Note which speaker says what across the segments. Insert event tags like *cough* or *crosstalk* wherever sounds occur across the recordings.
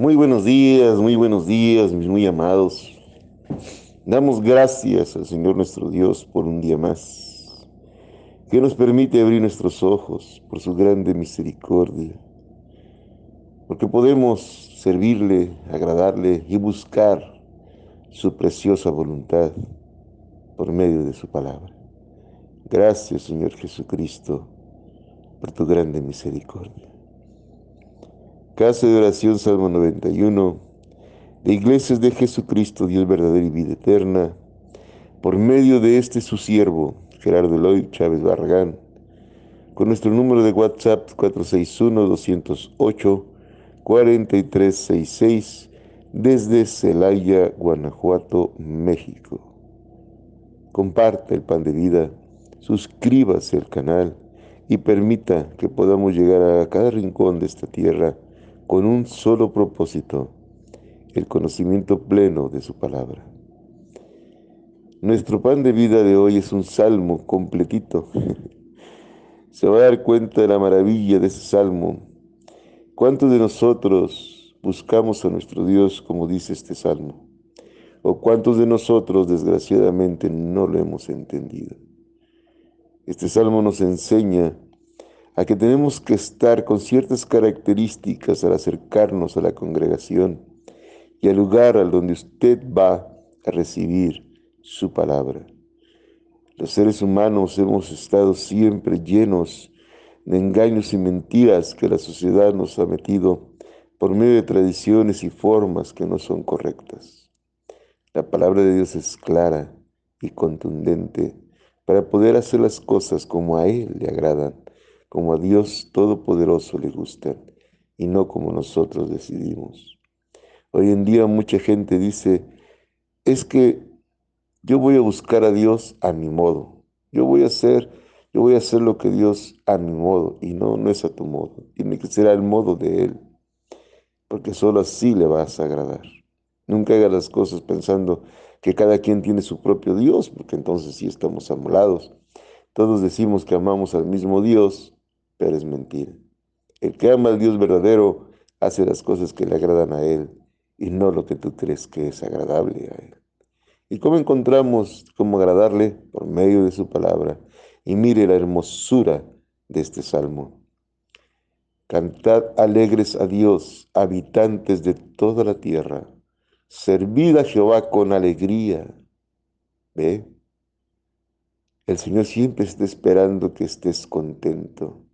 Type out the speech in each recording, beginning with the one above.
Speaker 1: Muy buenos días, muy buenos días, mis muy amados. Damos gracias al Señor nuestro Dios por un día más, que nos permite abrir nuestros ojos por su grande misericordia, porque podemos servirle, agradarle y buscar su preciosa voluntad por medio de su palabra. Gracias, Señor Jesucristo, por tu grande misericordia. Casa de oración, Salmo 91, de Iglesias de Jesucristo, Dios verdadero y vida eterna, por medio de este su siervo, Gerardo Eloy Chávez Barragán, con nuestro número de WhatsApp 461-208-4366, desde Celaya, Guanajuato, México. Comparte el pan de vida, suscríbase al canal y permita que podamos llegar a cada rincón de esta tierra con un solo propósito, el conocimiento pleno de su palabra. Nuestro pan de vida de hoy es un salmo completito. *laughs* Se va a dar cuenta de la maravilla de ese salmo. ¿Cuántos de nosotros buscamos a nuestro Dios como dice este salmo? ¿O cuántos de nosotros desgraciadamente no lo hemos entendido? Este salmo nos enseña a que tenemos que estar con ciertas características al acercarnos a la congregación y al lugar al donde usted va a recibir su palabra. Los seres humanos hemos estado siempre llenos de engaños y mentiras que la sociedad nos ha metido por medio de tradiciones y formas que no son correctas. La palabra de Dios es clara y contundente para poder hacer las cosas como a Él le agradan como a Dios Todopoderoso le gustan y no como nosotros decidimos. Hoy en día mucha gente dice, es que yo voy a buscar a Dios a mi modo. Yo voy a hacer, yo voy a hacer lo que Dios a mi modo y no no es a tu modo. Tiene que ser al modo de él. Porque solo así le vas a agradar. Nunca haga las cosas pensando que cada quien tiene su propio Dios, porque entonces sí estamos amolados. Todos decimos que amamos al mismo Dios, pero es mentira. El que ama al Dios verdadero hace las cosas que le agradan a Él y no lo que tú crees que es agradable a Él. ¿Y cómo encontramos cómo agradarle? Por medio de su palabra. Y mire la hermosura de este salmo. Cantad alegres a Dios, habitantes de toda la tierra. Servid a Jehová con alegría. ¿Ve? El Señor siempre está esperando que estés contento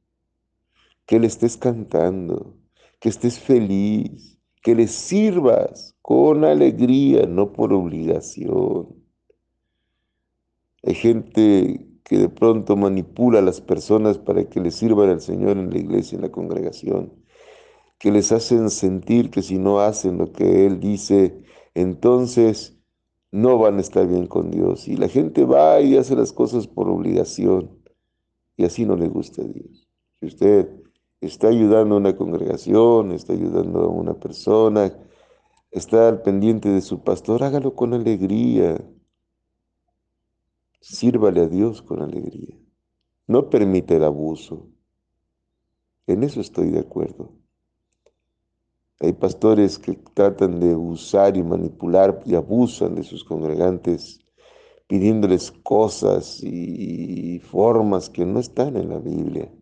Speaker 1: que le estés cantando, que estés feliz, que le sirvas con alegría, no por obligación. Hay gente que de pronto manipula a las personas para que le sirvan al Señor en la iglesia, en la congregación, que les hacen sentir que si no hacen lo que Él dice, entonces no van a estar bien con Dios. Y la gente va y hace las cosas por obligación, y así no le gusta a Dios. Si usted está ayudando a una congregación, está ayudando a una persona, está al pendiente de su pastor, hágalo con alegría. Sírvale a Dios con alegría. No permite el abuso. En eso estoy de acuerdo. Hay pastores que tratan de usar y manipular y abusan de sus congregantes, pidiéndoles cosas y formas que no están en la Biblia.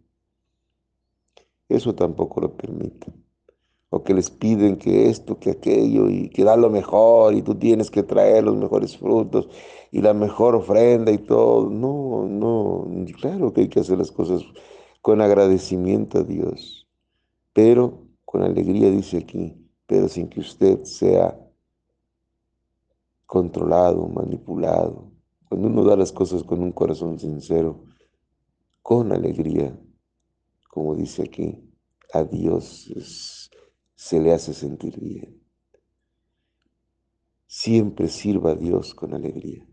Speaker 1: Eso tampoco lo permite. O que les piden que esto, que aquello, y que da lo mejor, y tú tienes que traer los mejores frutos, y la mejor ofrenda y todo. No, no, claro que hay que hacer las cosas con agradecimiento a Dios, pero con alegría dice aquí, pero sin que usted sea controlado, manipulado. Cuando uno da las cosas con un corazón sincero, con alegría, como dice aquí, a Dios se le hace sentir bien. Siempre sirva a Dios con alegría.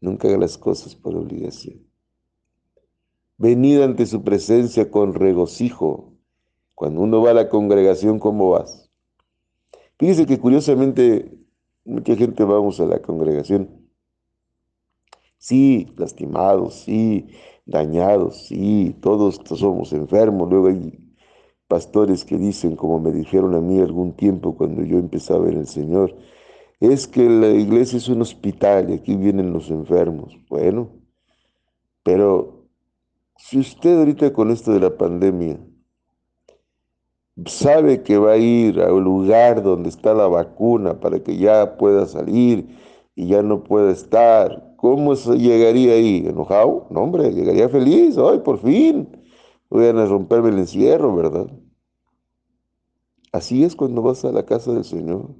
Speaker 1: Nunca haga las cosas por obligación. Venid ante su presencia con regocijo. Cuando uno va a la congregación, ¿cómo vas? Fíjese que curiosamente mucha gente vamos a la congregación. Sí, lastimados, sí, dañados, sí, todos somos enfermos, luego hay pastores que dicen, como me dijeron a mí algún tiempo cuando yo empezaba en el Señor, es que la iglesia es un hospital y aquí vienen los enfermos. Bueno, pero si usted ahorita con esto de la pandemia sabe que va a ir a un lugar donde está la vacuna para que ya pueda salir y ya no pueda estar, ¿cómo llegaría ahí? ¿Enojado? No, hombre, llegaría feliz, ¡ay, por fin! Voy a romperme el encierro, ¿verdad? Así es cuando vas a la casa del Señor.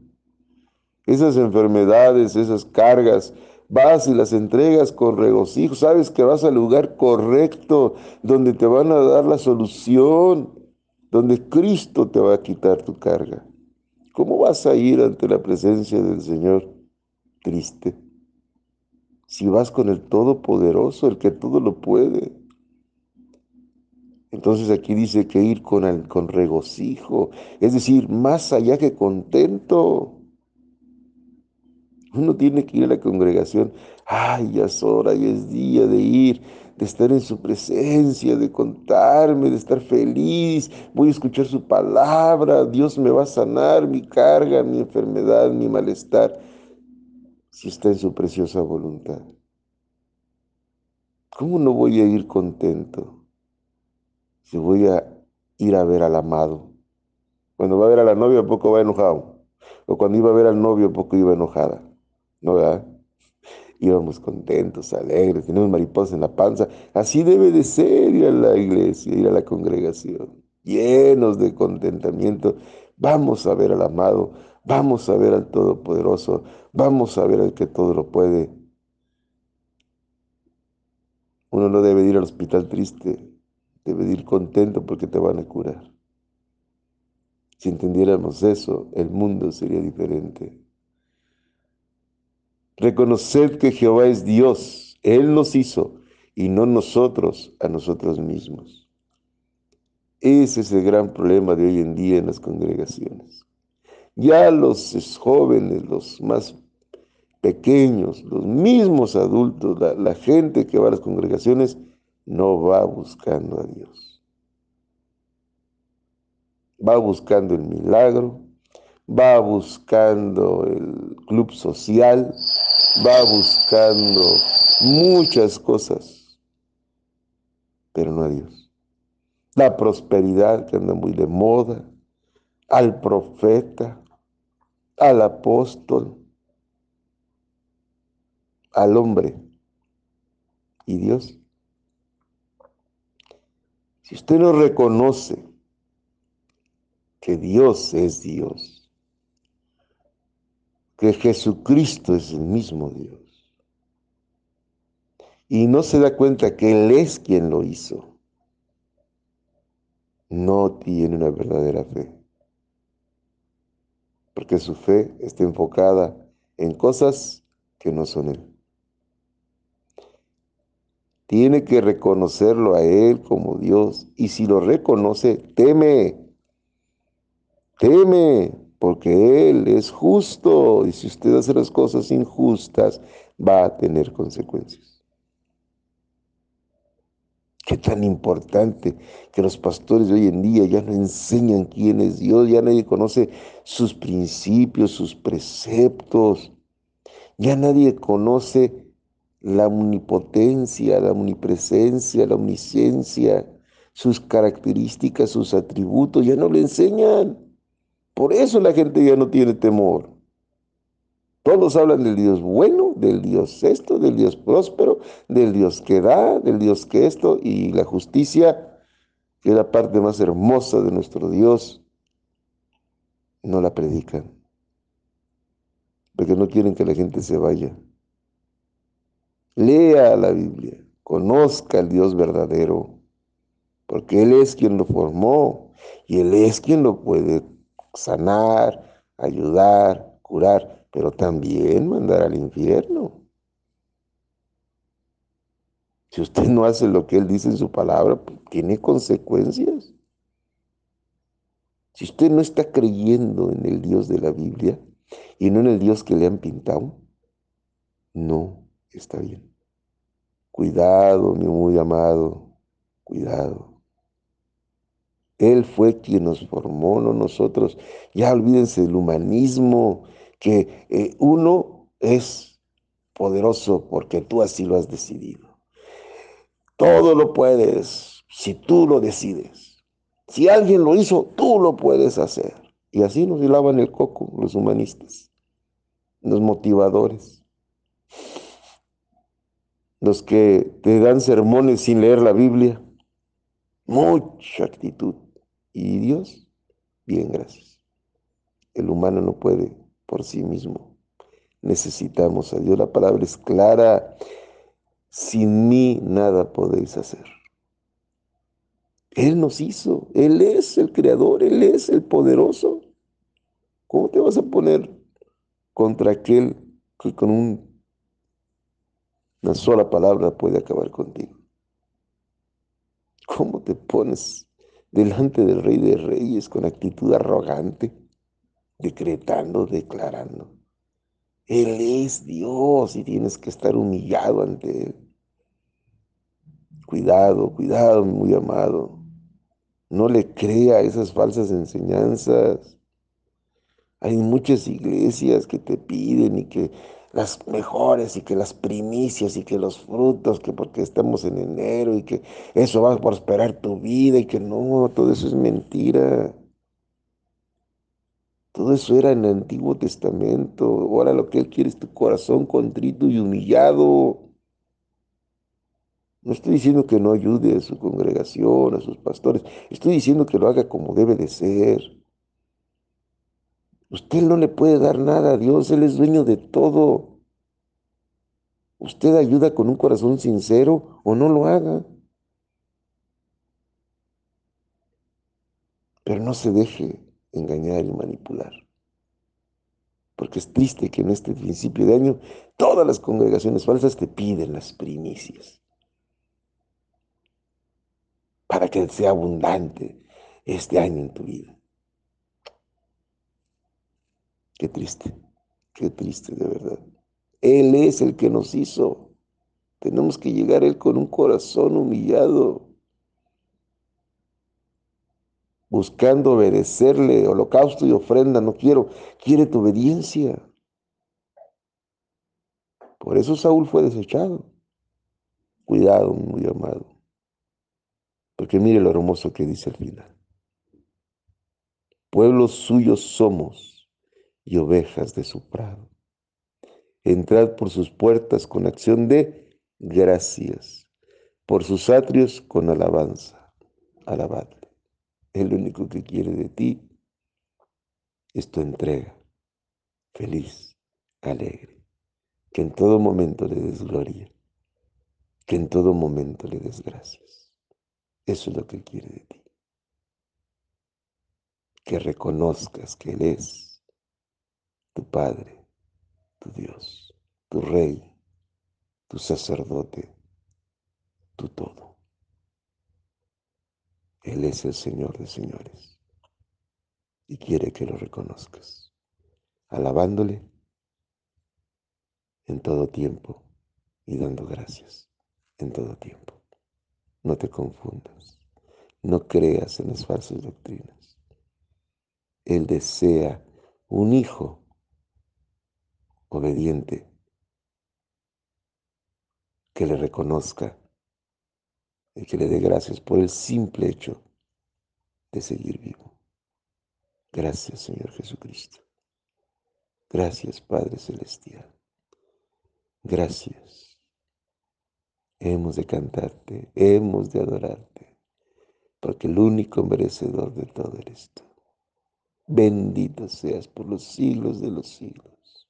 Speaker 1: Esas enfermedades, esas cargas, vas y las entregas con regocijo. Sabes que vas al lugar correcto, donde te van a dar la solución, donde Cristo te va a quitar tu carga. ¿Cómo vas a ir ante la presencia del Señor triste? Si vas con el Todopoderoso, el que todo lo puede. Entonces aquí dice que ir con, el, con regocijo, es decir, más allá que contento. Uno tiene que ir a la congregación, ay, ya es hora, ya es día de ir, de estar en su presencia, de contarme, de estar feliz, voy a escuchar su palabra, Dios me va a sanar mi carga, mi enfermedad, mi malestar, si está en su preciosa voluntad. ¿Cómo no voy a ir contento? si voy a ir a ver al amado. Cuando va a ver a la novia, poco va enojado. O cuando iba a ver al novio, poco iba enojada. ¿No verdad? Íbamos contentos, alegres, tenemos mariposas en la panza. Así debe de ser ir a la iglesia, ir a la congregación. Llenos de contentamiento. Vamos a ver al amado, vamos a ver al Todopoderoso, vamos a ver al que todo lo puede. Uno no debe ir al hospital triste, Debe ir contento porque te van a curar. Si entendiéramos eso, el mundo sería diferente. Reconoced que Jehová es Dios, Él nos hizo y no nosotros a nosotros mismos. Ese es el gran problema de hoy en día en las congregaciones. Ya los jóvenes, los más pequeños, los mismos adultos, la, gente que va a las congregaciones, no va buscando a Dios. Va buscando el milagro, va buscando el club social, va buscando muchas cosas, pero no a Dios. La prosperidad que anda muy de moda, al profeta, al apóstol, al hombre y Dios. Si usted no reconoce que Dios es Dios, que Jesucristo es el mismo Dios, y no se da cuenta que Él es quien lo hizo, no tiene una verdadera fe. Porque su fe está enfocada en cosas que no son Él. Tiene que reconocerlo a Él como Dios. Y si lo reconoce, teme. Teme, porque Él es justo. Y si usted hace las cosas injustas, va a tener consecuencias. Qué tan importante que los pastores de hoy en día ya no enseñan quién es Dios, ya nadie conoce sus principios, sus preceptos, ya nadie conoce la omnipotencia, la omnipresencia, la omnisciencia, sus características, sus atributos, ya no le enseñan. Por eso la gente ya no tiene temor. Todos hablan del Dios bueno, del Dios esto, del Dios próspero, del Dios que da, del Dios que esto, y la justicia, que es la parte más hermosa de nuestro Dios, no la predican. Porque no quieren que la gente se vaya. Lea la Biblia, conozca al Dios verdadero, porque Él es quien lo formó y Él es quien lo puede sanar, ayudar, curar, pero también mandar al infierno. Si usted no hace lo que Él dice en su palabra, pues, tiene consecuencias. Si usted no está creyendo en el Dios de la Biblia y no en el Dios que le han pintado, no está bien. Cuidado, mi muy amado, cuidado. Él fue quien nos formó, no nosotros. Ya olvídense del humanismo, que eh, uno es poderoso porque tú así lo has decidido. Todo lo puedes si tú lo decides. Si alguien lo hizo, tú lo puedes hacer. Y así nos hilaban el coco los humanistas, los motivadores, los que te dan sermones sin leer la Biblia. Mucha actitud. Y Dios, bien, gracias. El humano no puede por sí mismo. Necesitamos a Dios. La palabra es clara. Sin mí nada podéis hacer. Él nos hizo, Él es el creador, Él es el poderoso. ¿Cómo te vas a poner contra aquel que con una sola palabra puede acabar contigo? ¿Cómo te pones delante del Rey de Reyes con actitud arrogante, decretando, declarando? Él es Dios y tienes que estar humillado ante Él. Cuidado, cuidado, muy amado. No le crea esas falsas enseñanzas. Hay muchas iglesias que te piden y que las mejores y que las primicias y que los frutos, que porque estamos en enero y que eso va a prosperar tu vida y que no, todo eso es mentira. Todo eso era en el Antiguo Testamento. Ahora lo que Él quiere es tu corazón contrito y humillado. No estoy diciendo que no ayude a su congregación, a sus pastores. Estoy diciendo que lo haga como debe de ser. Usted no le puede dar nada a Dios, Él es dueño de todo. Usted ayuda con un corazón sincero o no lo haga. Pero no se deje engañar y manipular. Porque es triste que en este principio de año todas las congregaciones falsas te piden las primicias. para que sea abundante este año en tu vida. Qué triste, qué triste de verdad. Él es el que nos hizo. Tenemos que llegar a Él con un corazón humillado, buscando obedecerle, holocausto y ofrenda. No quiero, quiere tu obediencia. Por eso Saúl fue desechado. Cuidado, muy amado. Porque mire lo hermoso que dice al final. Pueblos suyos somos y ovejas de su prado. Entrad por sus puertas con acción de gracias, por sus atrios con alabanza. Alabadle. El único que quiere de ti es tu entrega, feliz, alegre, que en todo momento le des gloria, que en todo momento le des gracias. Eso es lo que quiere de ti. Que reconozcas que Él es tu Padre, tu Dios, tu Rey, tu sacerdote, tu todo. Él es el Señor de señores y quiere que lo reconozcas, alabándole en todo tiempo y dando gracias en todo tiempo. No te confundas. No creas en las falsas doctrinas. Él desea un hijo obediente que le reconozca y que le dé gracias por el simple hecho de seguir vivo. Gracias, Señor Jesucristo. Gracias, Padre Celestial. Gracias hemos de cantarte, hemos de adorarte, porque el único merecedor de todo eres tú. Bendito seas por los siglos de los siglos,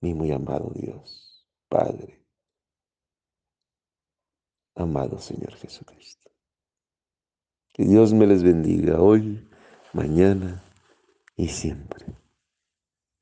Speaker 1: mi muy amado Dios, Padre, amado Señor Jesucristo. Que Dios me les bendiga hoy, mañana y siempre.